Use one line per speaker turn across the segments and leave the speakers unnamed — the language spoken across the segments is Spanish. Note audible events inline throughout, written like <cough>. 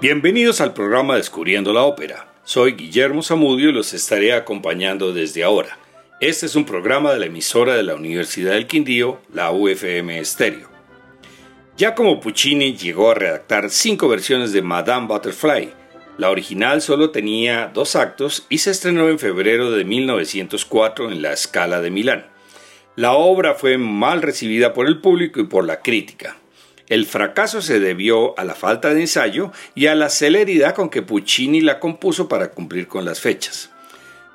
Bienvenidos al programa Descubriendo la Ópera. Soy Guillermo Zamudio y los estaré acompañando desde ahora. Este es un programa de la emisora de la Universidad del Quindío, la UFM Estéreo. Ya como Puccini llegó a redactar cinco versiones de Madame Butterfly, la original solo tenía dos actos y se estrenó en febrero de 1904 en la Scala de Milán. La obra fue mal recibida por el público y por la crítica. El fracaso se debió a la falta de ensayo y a la celeridad con que Puccini la compuso para cumplir con las fechas.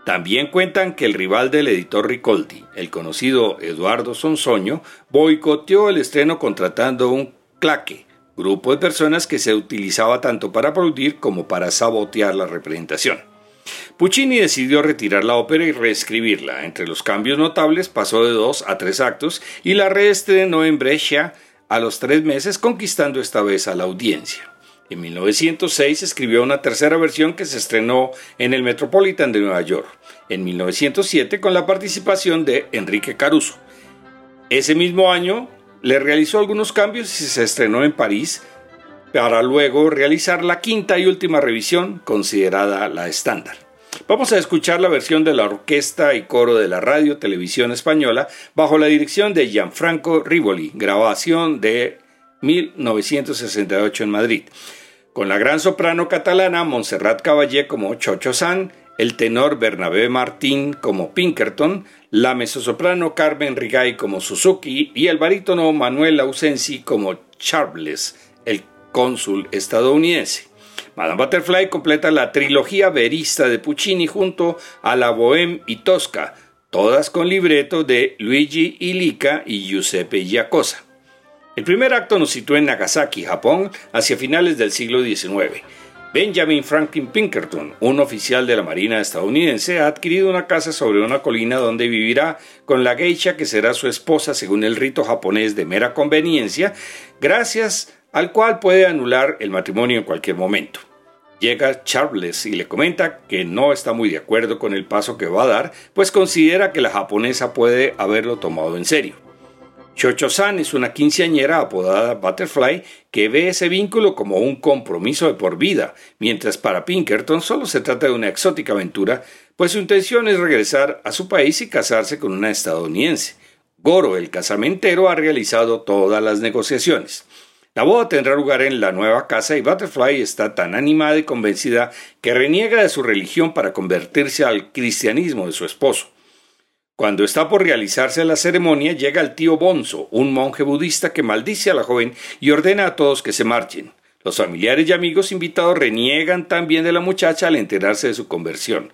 También cuentan que el rival del editor Ricoldi, el conocido Eduardo Sonsoño, boicoteó el estreno contratando un claque, grupo de personas que se utilizaba tanto para aplaudir como para sabotear la representación. Puccini decidió retirar la ópera y reescribirla. Entre los cambios notables pasó de dos a tres actos y la reestrenó en Brescia a los tres meses conquistando esta vez a la audiencia. En 1906 escribió una tercera versión que se estrenó en el Metropolitan de Nueva York, en 1907 con la participación de Enrique Caruso. Ese mismo año le realizó algunos cambios y se estrenó en París para luego realizar la quinta y última revisión considerada la estándar. Vamos a escuchar la versión de la orquesta y coro de la radio televisión española bajo la dirección de Gianfranco Rivoli, grabación de 1968 en Madrid, con la gran soprano catalana Montserrat Caballé como Chocho San, el tenor Bernabé Martín como Pinkerton, la mezzosoprano Carmen Rigay como Suzuki y el barítono Manuel Ausensi como Charles, el cónsul estadounidense. Madame Butterfly completa la trilogía verista de Puccini junto a la Bohème y Tosca, todas con libreto de Luigi Illica y Giuseppe Giacosa. El primer acto nos sitúa en Nagasaki, Japón, hacia finales del siglo XIX. Benjamin Franklin Pinkerton, un oficial de la Marina estadounidense, ha adquirido una casa sobre una colina donde vivirá con la geisha que será su esposa según el rito japonés de mera conveniencia, gracias al cual puede anular el matrimonio en cualquier momento. Llega Charles y le comenta que no está muy de acuerdo con el paso que va a dar, pues considera que la japonesa puede haberlo tomado en serio. Chocho-san es una quinceañera apodada Butterfly que ve ese vínculo como un compromiso de por vida, mientras para Pinkerton solo se trata de una exótica aventura, pues su intención es regresar a su país y casarse con una estadounidense. Goro, el casamentero, ha realizado todas las negociaciones. La boda tendrá lugar en la nueva casa y Butterfly está tan animada y convencida que reniega de su religión para convertirse al cristianismo de su esposo. Cuando está por realizarse la ceremonia, llega el tío Bonzo, un monje budista que maldice a la joven y ordena a todos que se marchen. Los familiares y amigos invitados reniegan también de la muchacha al enterarse de su conversión.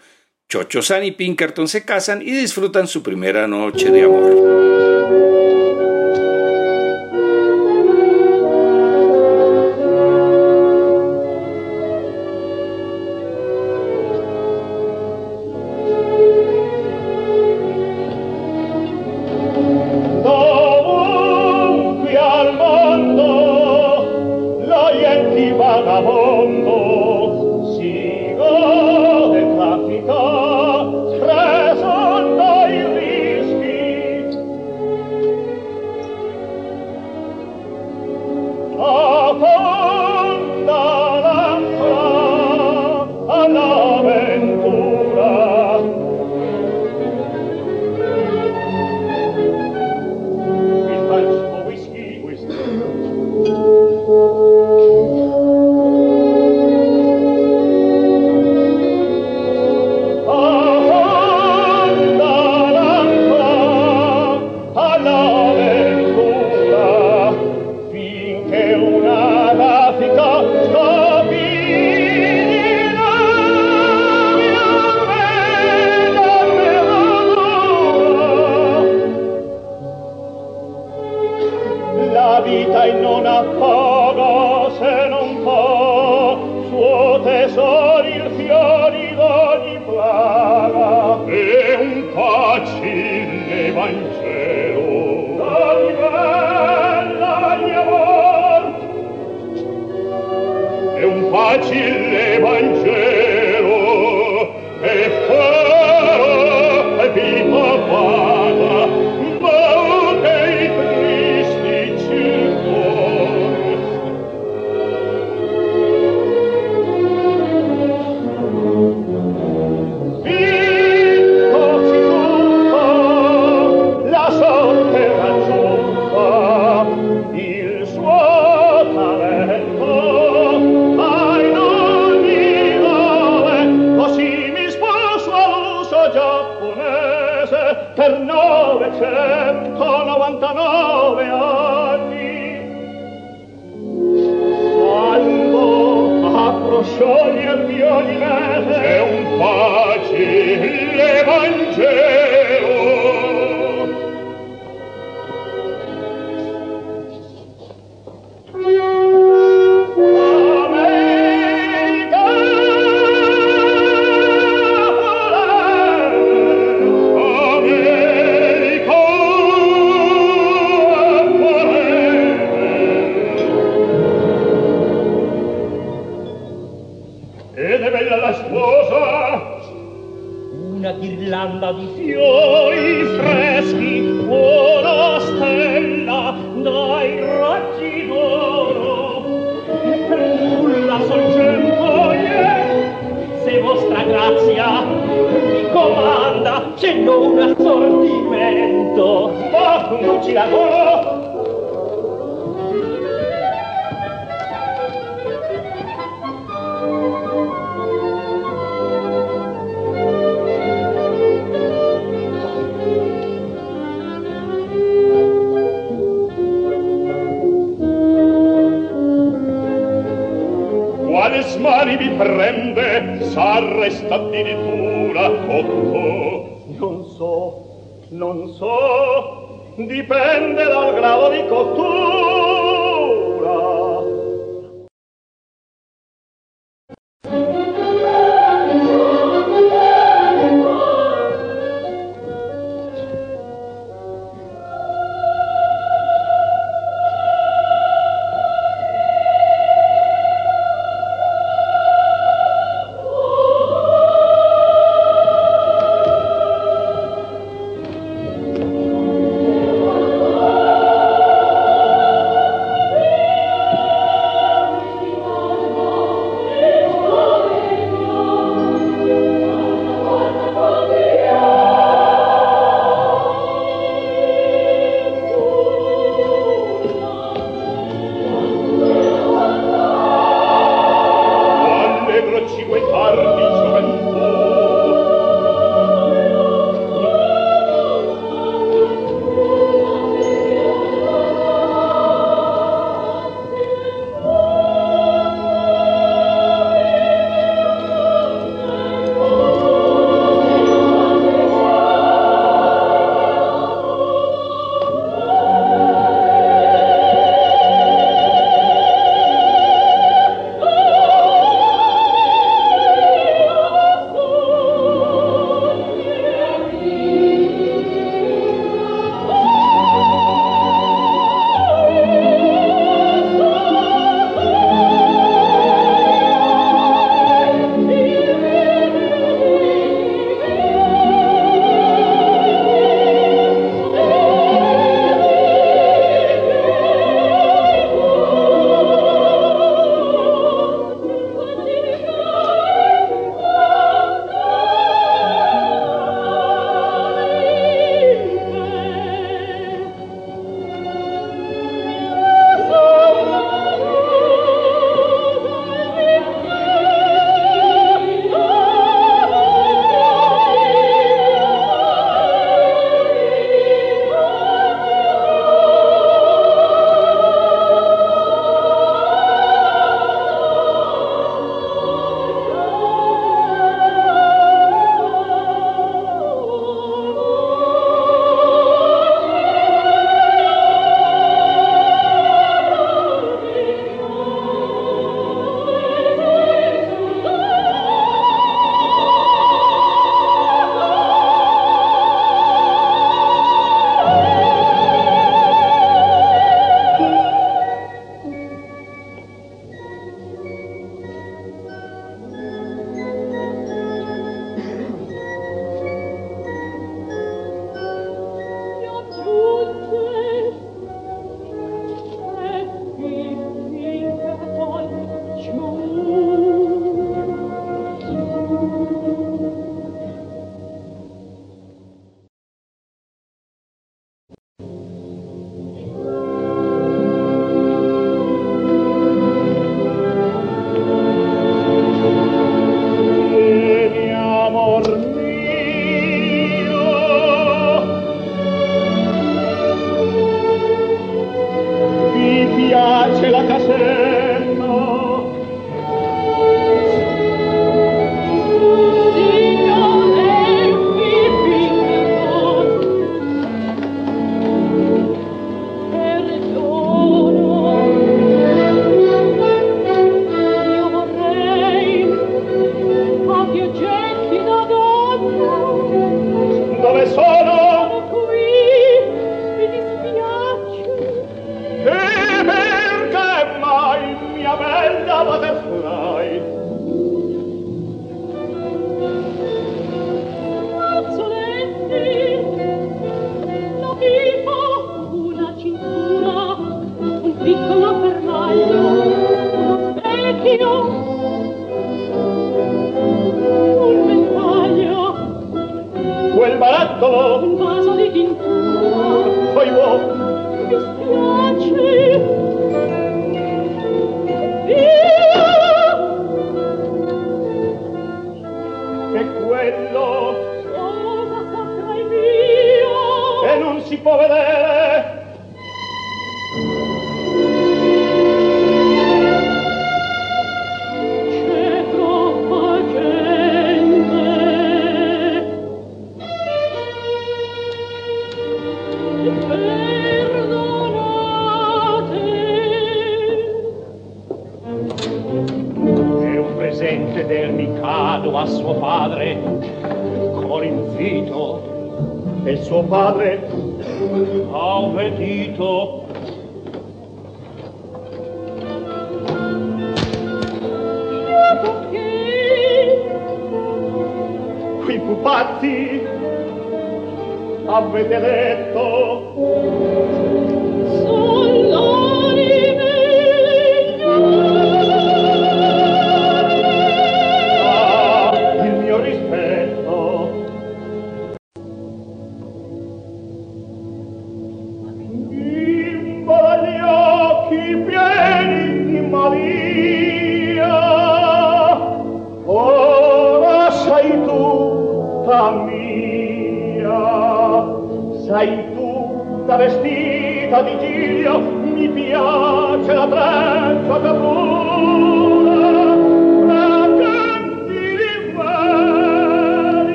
Chocho-san y Pinkerton se casan y disfrutan su primera noche de amor.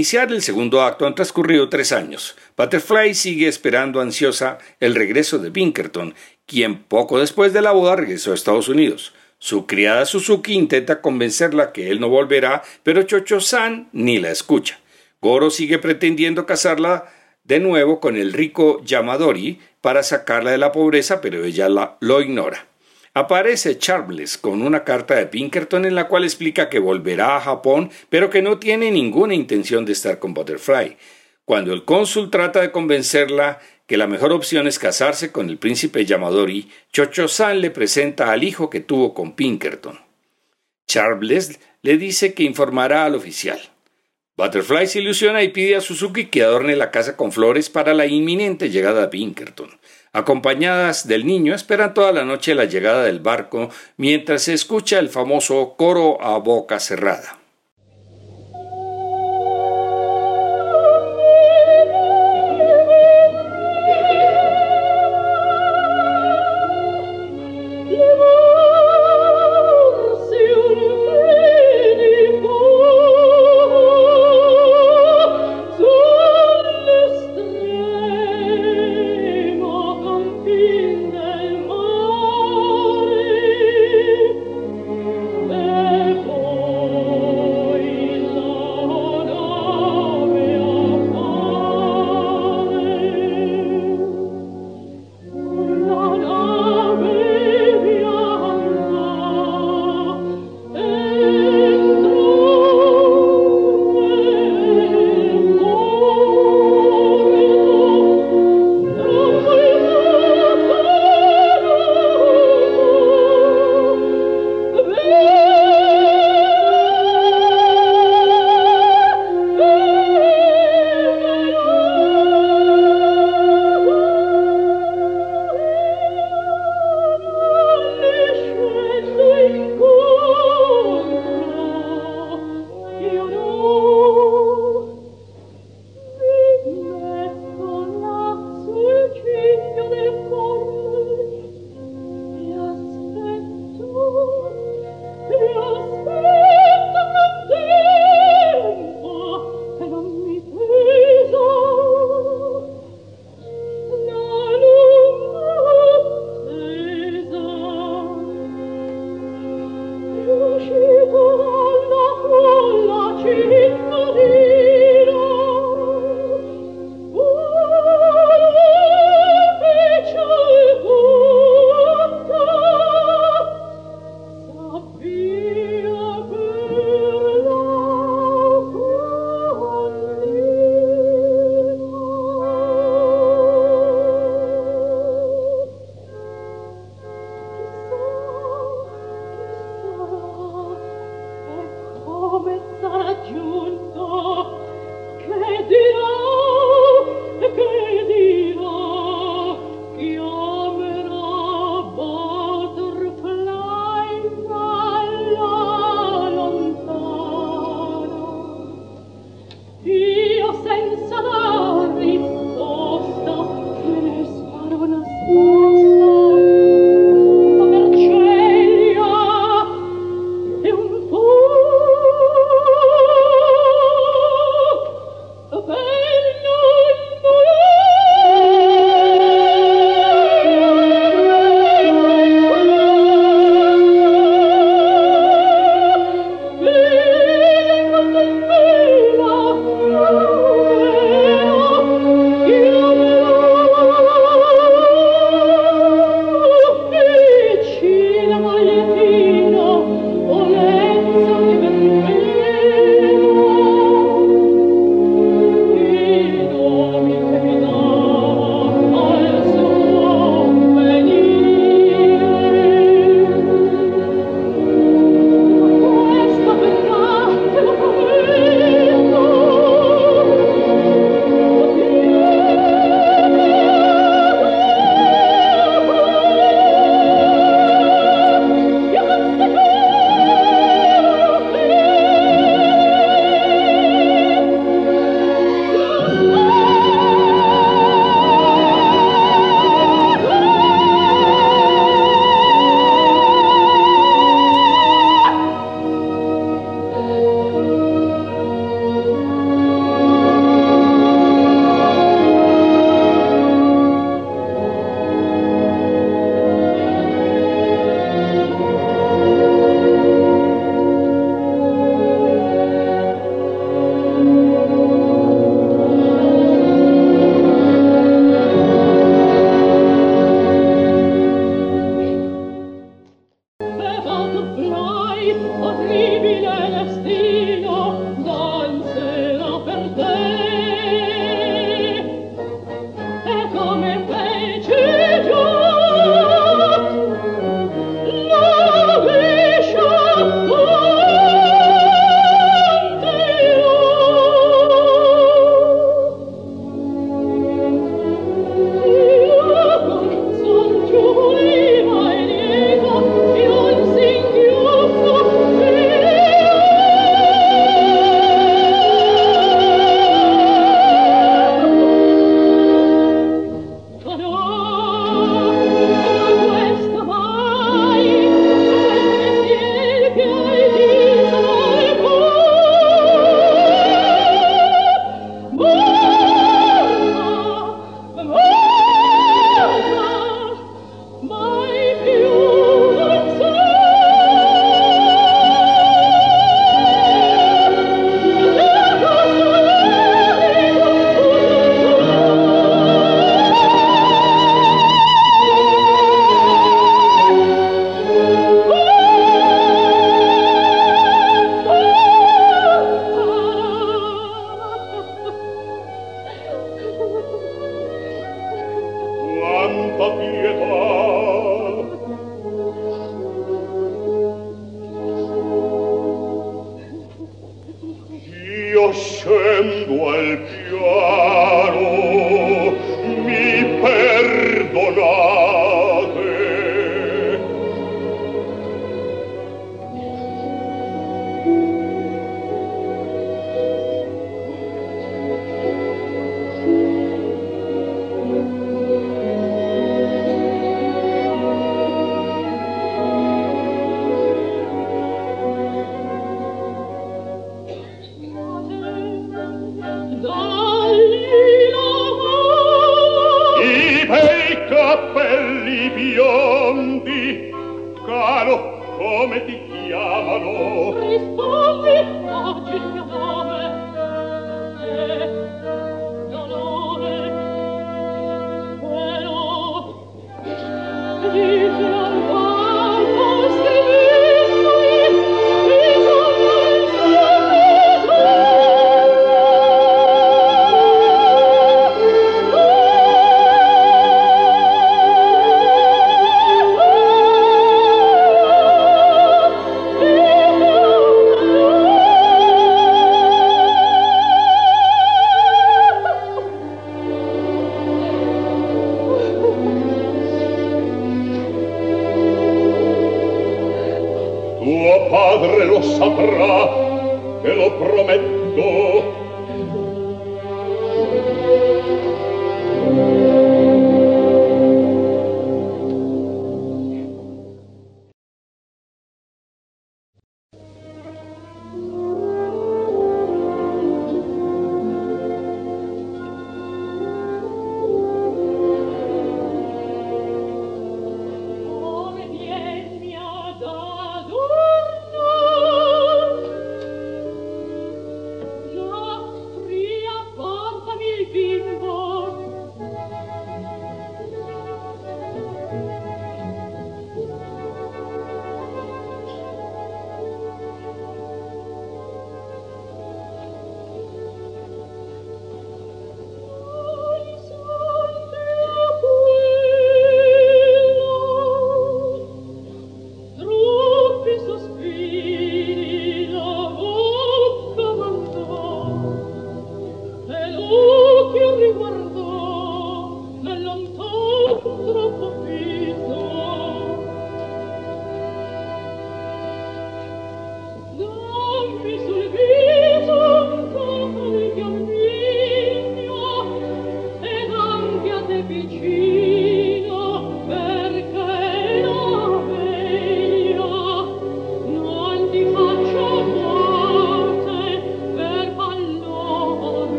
Iniciar el segundo acto han transcurrido tres años. Butterfly sigue esperando ansiosa el regreso de Pinkerton, quien poco después de la boda regresó a Estados Unidos. Su criada Suzuki intenta convencerla que él no volverá, pero Chocho-san ni la escucha. Goro sigue pretendiendo casarla de nuevo con el rico Yamadori para sacarla de la pobreza, pero ella lo ignora. Aparece Charles con una carta de Pinkerton en la cual explica que volverá a Japón, pero que no tiene ninguna intención de estar con Butterfly. Cuando el cónsul trata de convencerla que la mejor opción es casarse con el príncipe Yamadori, Chocho-san le presenta al hijo que tuvo con Pinkerton. Charles le dice que informará al oficial. Butterfly se ilusiona y pide a Suzuki que adorne la casa con flores para la inminente llegada de Pinkerton. Acompañadas del niño, esperan toda la noche la llegada del barco mientras se escucha el famoso coro a boca cerrada.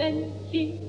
And you.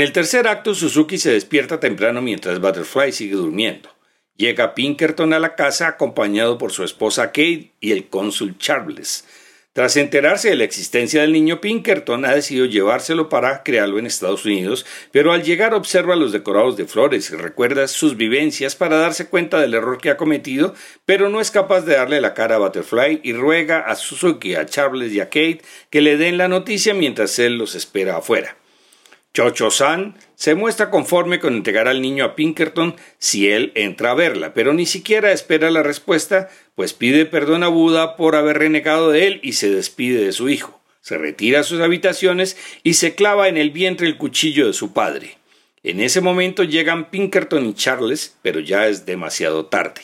En el tercer acto, Suzuki se despierta temprano mientras Butterfly sigue durmiendo. Llega Pinkerton a la casa acompañado por su esposa Kate y el cónsul Charles. Tras enterarse de la existencia del niño, Pinkerton ha decidido llevárselo para crearlo en Estados Unidos, pero al llegar observa los decorados de flores y recuerda sus vivencias para darse cuenta del error que ha cometido, pero no es capaz de darle la cara a Butterfly y ruega a Suzuki, a Charles y a Kate que le den la noticia mientras él los espera afuera. Chocho-san se muestra conforme con entregar al niño a Pinkerton si él entra a verla, pero ni siquiera espera la respuesta, pues pide perdón a Buda por haber renegado de él y se despide de su hijo. Se retira a sus habitaciones y se clava en el vientre el cuchillo de su padre. En ese momento llegan Pinkerton y Charles, pero ya es demasiado tarde.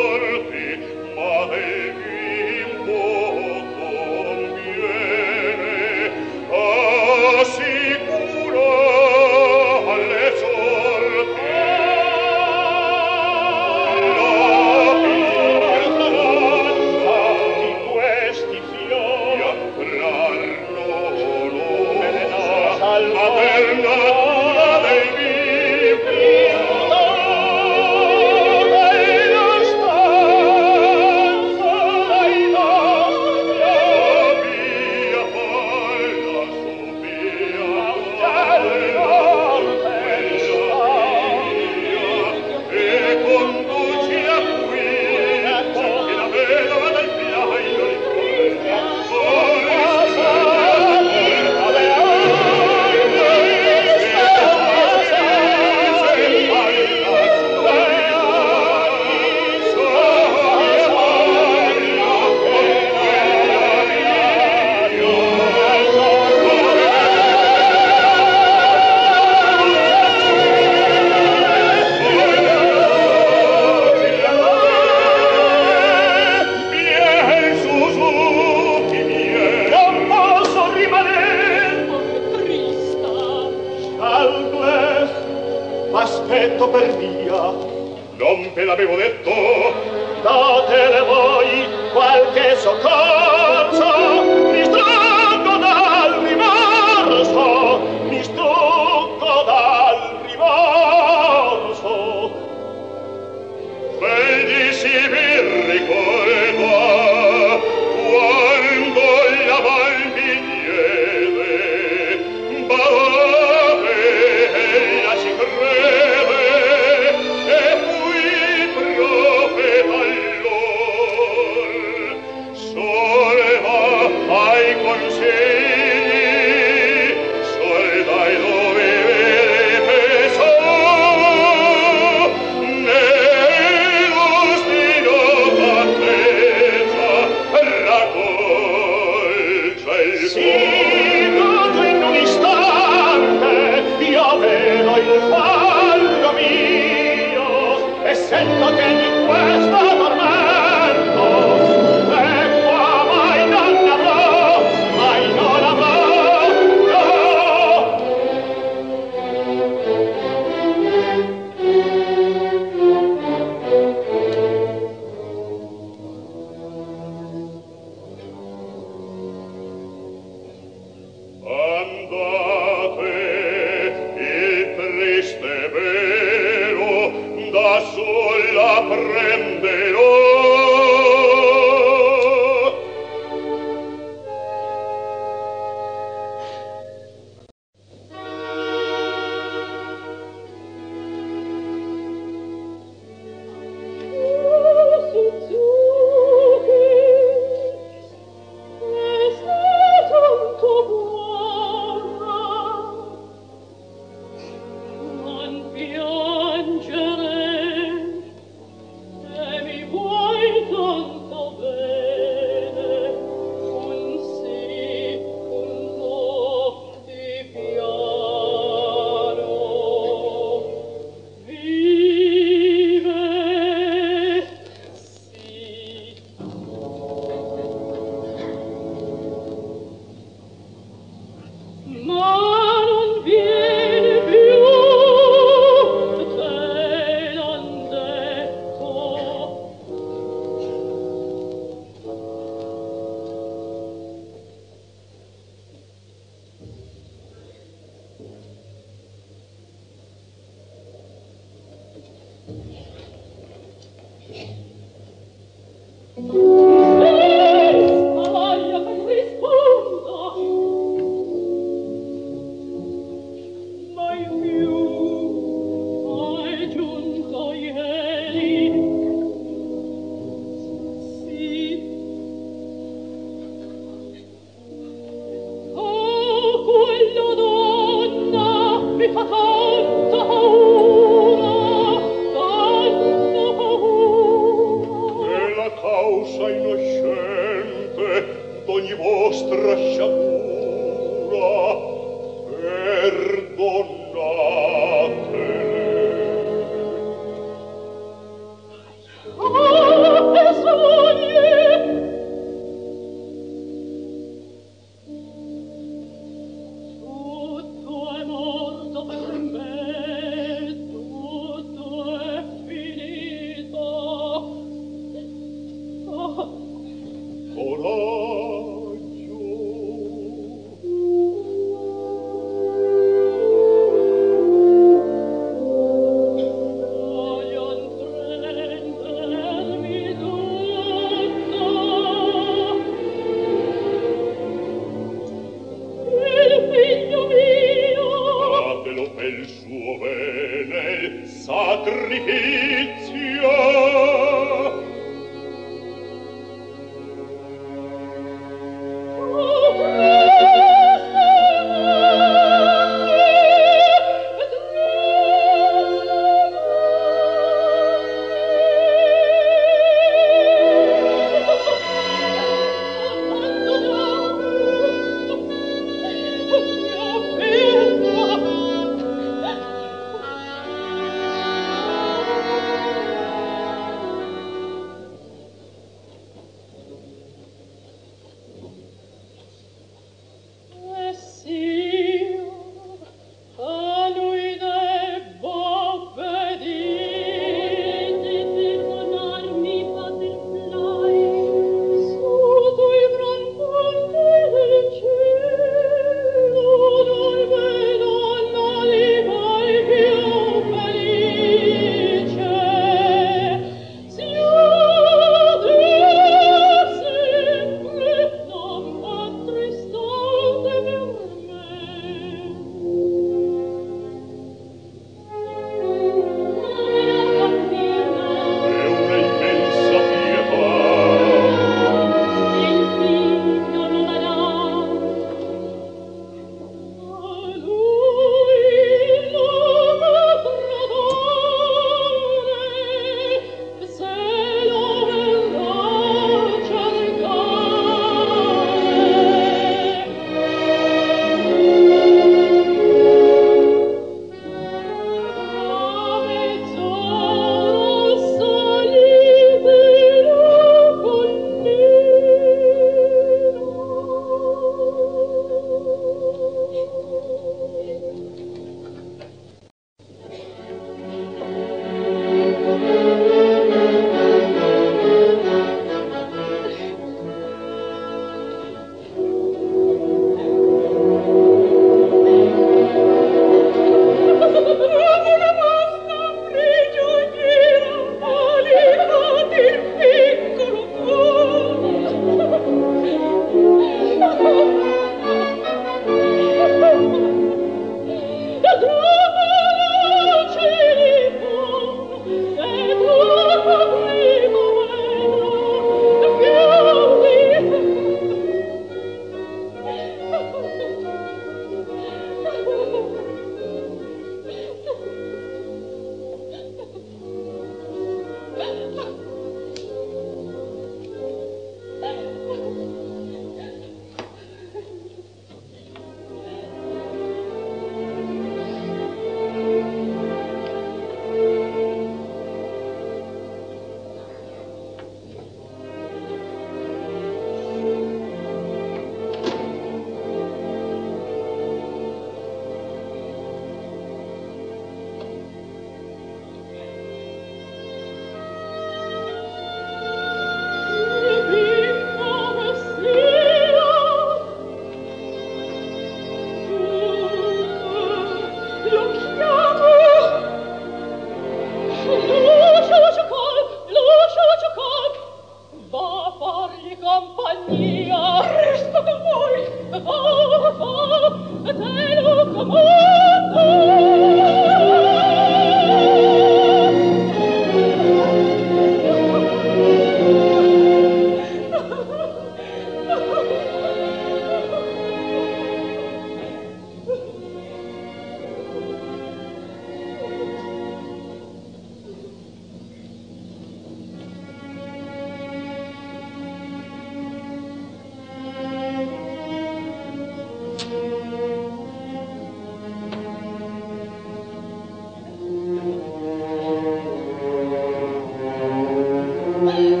Oh,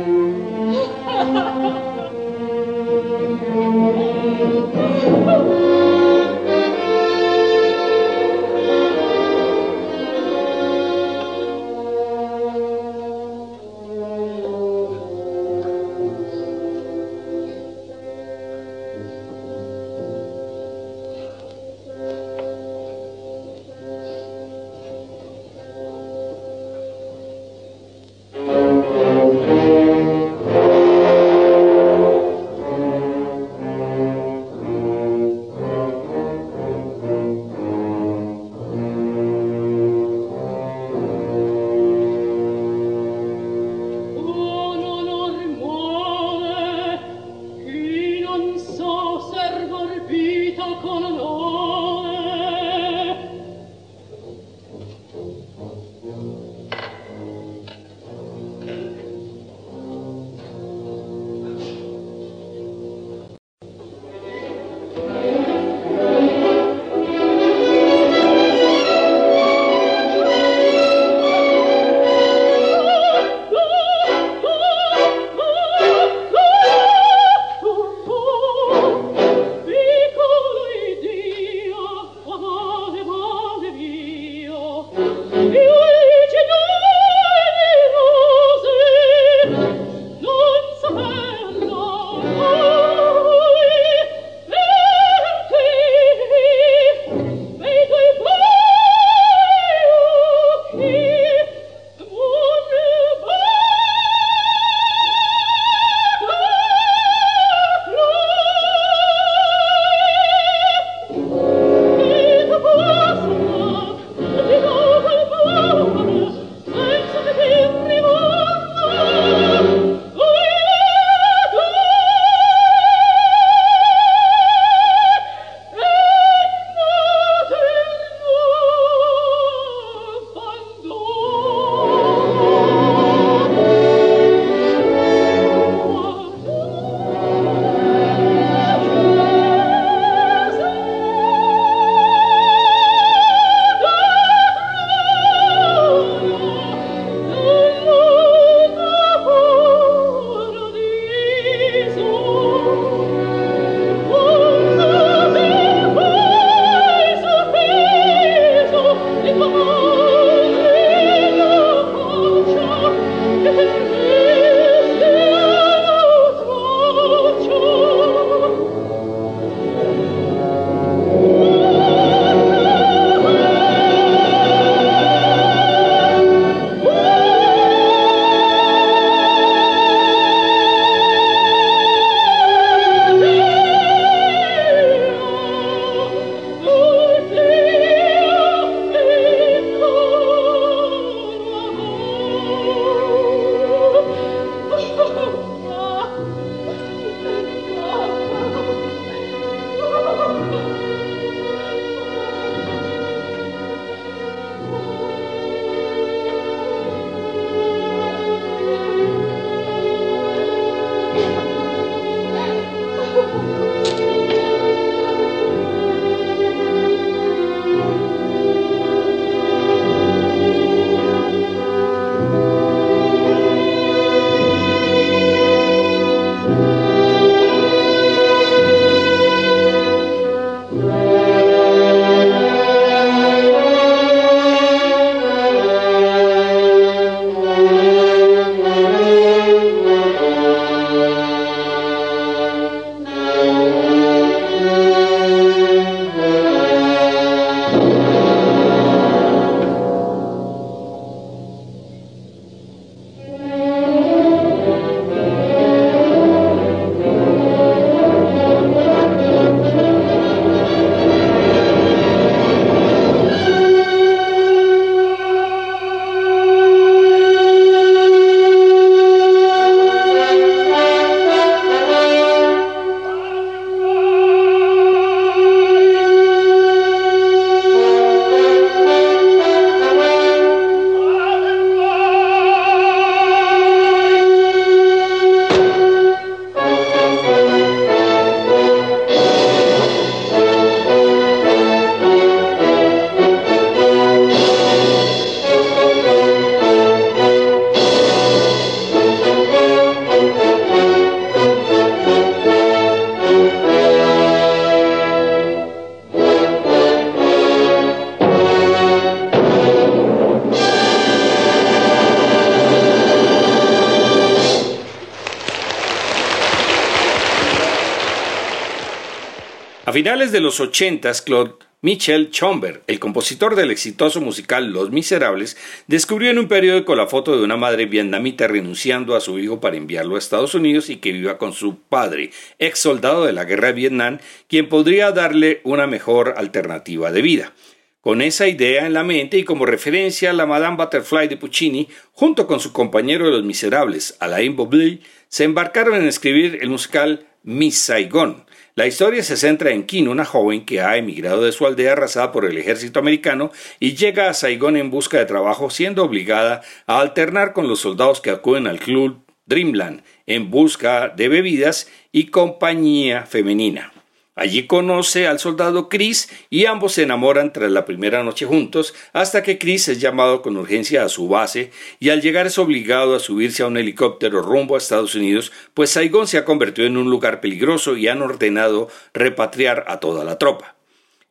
de los 80, Claude Michel Chomber, el compositor del exitoso musical Los Miserables, descubrió en un periódico la foto de una madre vietnamita renunciando a su hijo para enviarlo a Estados Unidos y que viva con su padre, ex soldado de la guerra de Vietnam, quien podría darle una mejor alternativa de vida. Con esa idea en la mente y como referencia, la Madame Butterfly de Puccini, junto con su compañero de Los Miserables, Alain Boublil, se embarcaron en escribir el musical Miss Saigon, la historia se centra en Kim, una joven que ha emigrado de su aldea arrasada por el ejército americano y llega a Saigón en busca de trabajo, siendo obligada a alternar con los soldados que acuden al club Dreamland en busca de bebidas y compañía femenina. Allí conoce al soldado Chris y ambos se enamoran tras la primera noche juntos hasta que Chris es llamado con urgencia a su base y al llegar es obligado a subirse a un helicóptero rumbo a Estados Unidos, pues Saigón se ha convertido en un lugar peligroso y han ordenado repatriar a toda la tropa.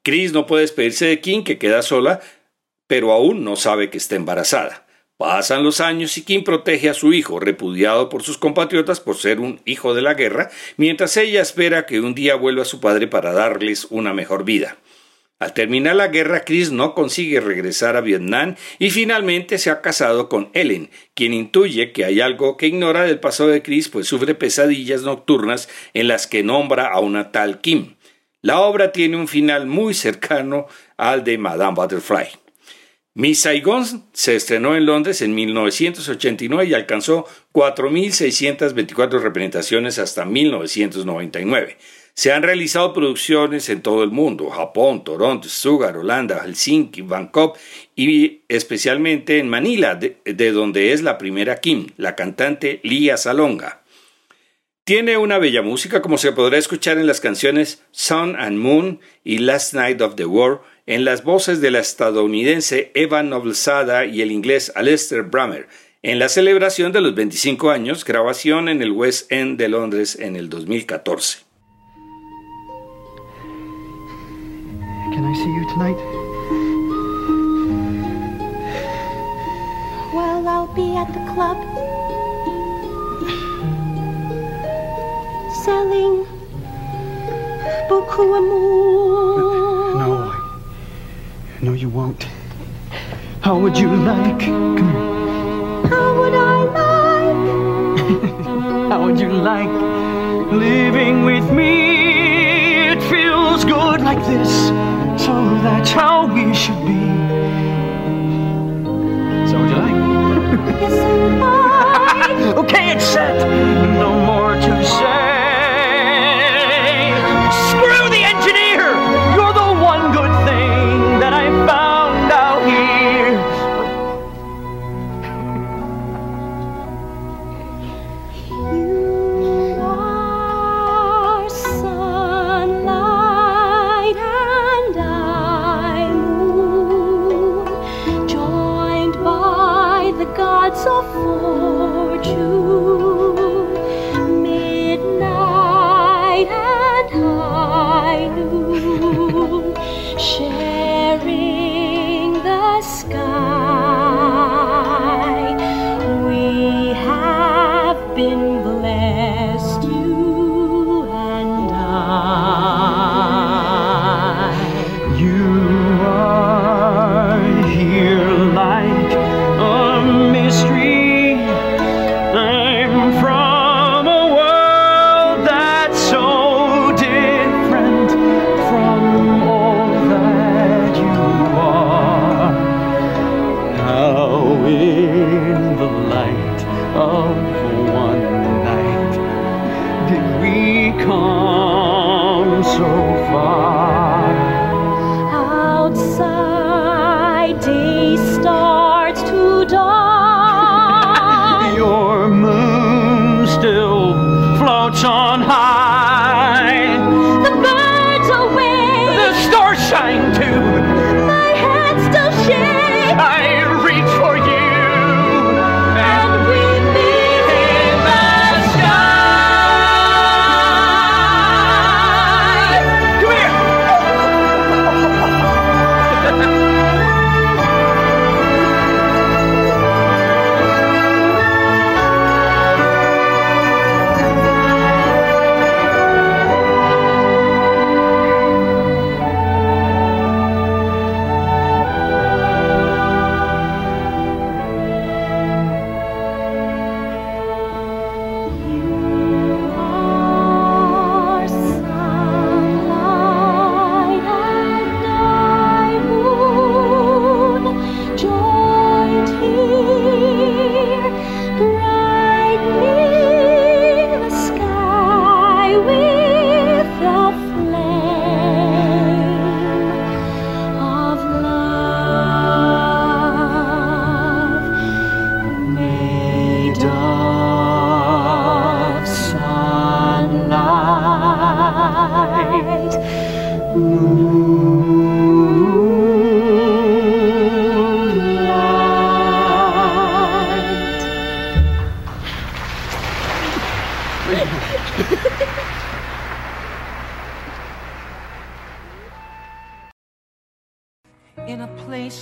Chris no puede despedirse de Kim que queda sola, pero aún no sabe que está embarazada. Pasan los años y Kim protege a su hijo, repudiado por sus compatriotas por ser un hijo de la guerra, mientras ella espera que un día vuelva su padre para darles una mejor vida. Al terminar la guerra, Chris no consigue regresar a Vietnam y finalmente se ha casado con Ellen, quien intuye que hay algo que ignora del pasado de Chris, pues sufre pesadillas nocturnas en las que nombra a una tal Kim. La obra tiene un final muy cercano al de Madame Butterfly. Miss Saigon se estrenó en Londres en 1989 y alcanzó 4.624 representaciones hasta 1999. Se han realizado producciones en todo el mundo, Japón, Toronto, Stuttgart, Holanda, Helsinki, Bangkok y especialmente en Manila, de, de donde es la primera Kim, la cantante Lia Salonga. Tiene una bella música como se podrá escuchar en las canciones Sun and Moon y Last Night of the War, en las voces de la estadounidense Eva Noblesada y el inglés Alistair Brammer, en la celebración de los 25 años, grabación en el West End de Londres en el 2014.
Can I see you tonight?
Well, I'll be at the club selling beaucoup amour.
No, you won't. How would you like? Come here.
How would I like? <laughs>
How would you like living with me? It feels good like this, so that's how we should be. So would you like?
Yes, I <laughs>
Okay, it's set. No more to say. light of one
night did we come so far.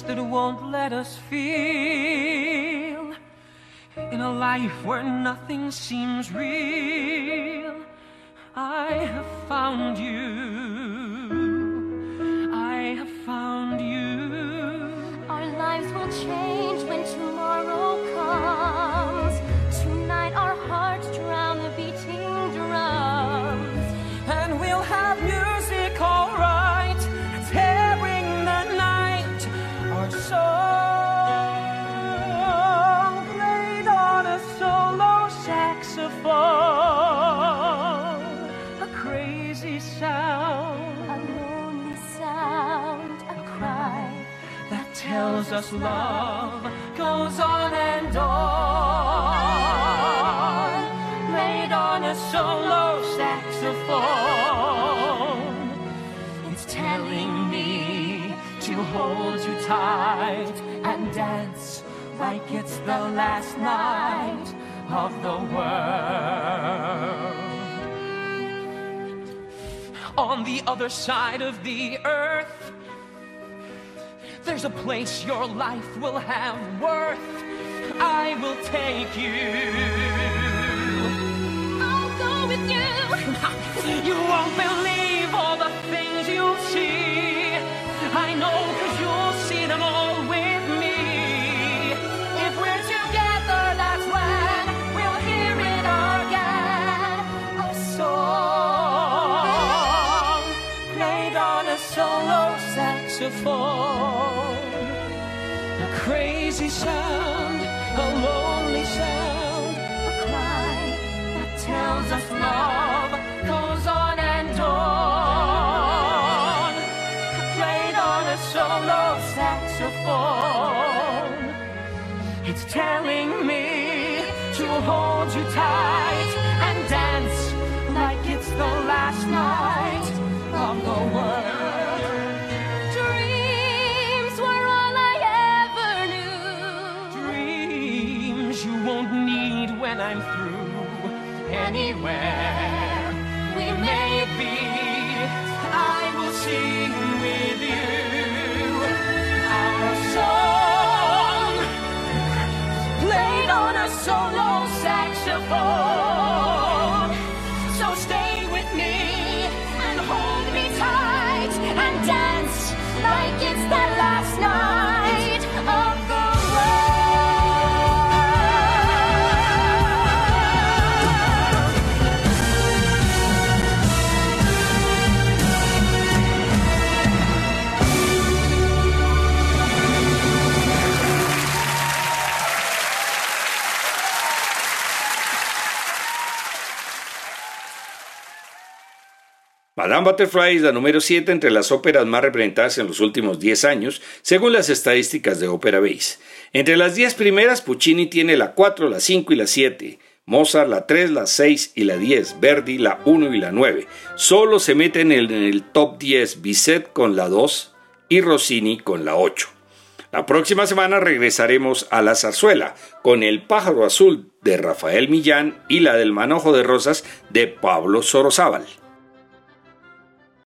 That won't let us feel in a life where nothing seems real. I have found you. I have found you.
Our lives will change
us love goes on and on. Played on a solo saxophone. It's telling me to hold you tight and dance like it's the last night of the world. On the other side of the earth, there's a place your life will have worth. I will take you.
I'll go with you. <laughs>
You won't believe
Madame Butterfly es la número 7 entre las óperas más representadas en los últimos 10 años, según las estadísticas de Opera Base. Entre las 10 primeras, Puccini tiene la 4, la 5 y la 7. Mozart la 3, la 6 y la 10, Verdi la 1 y la 9. Solo se meten en el top 10 Bizet con la 2 y Rossini con la 8. La próxima semana regresaremos a la zarzuela con El pájaro azul de Rafael Millán y la del manojo de rosas de Pablo Sorozábal.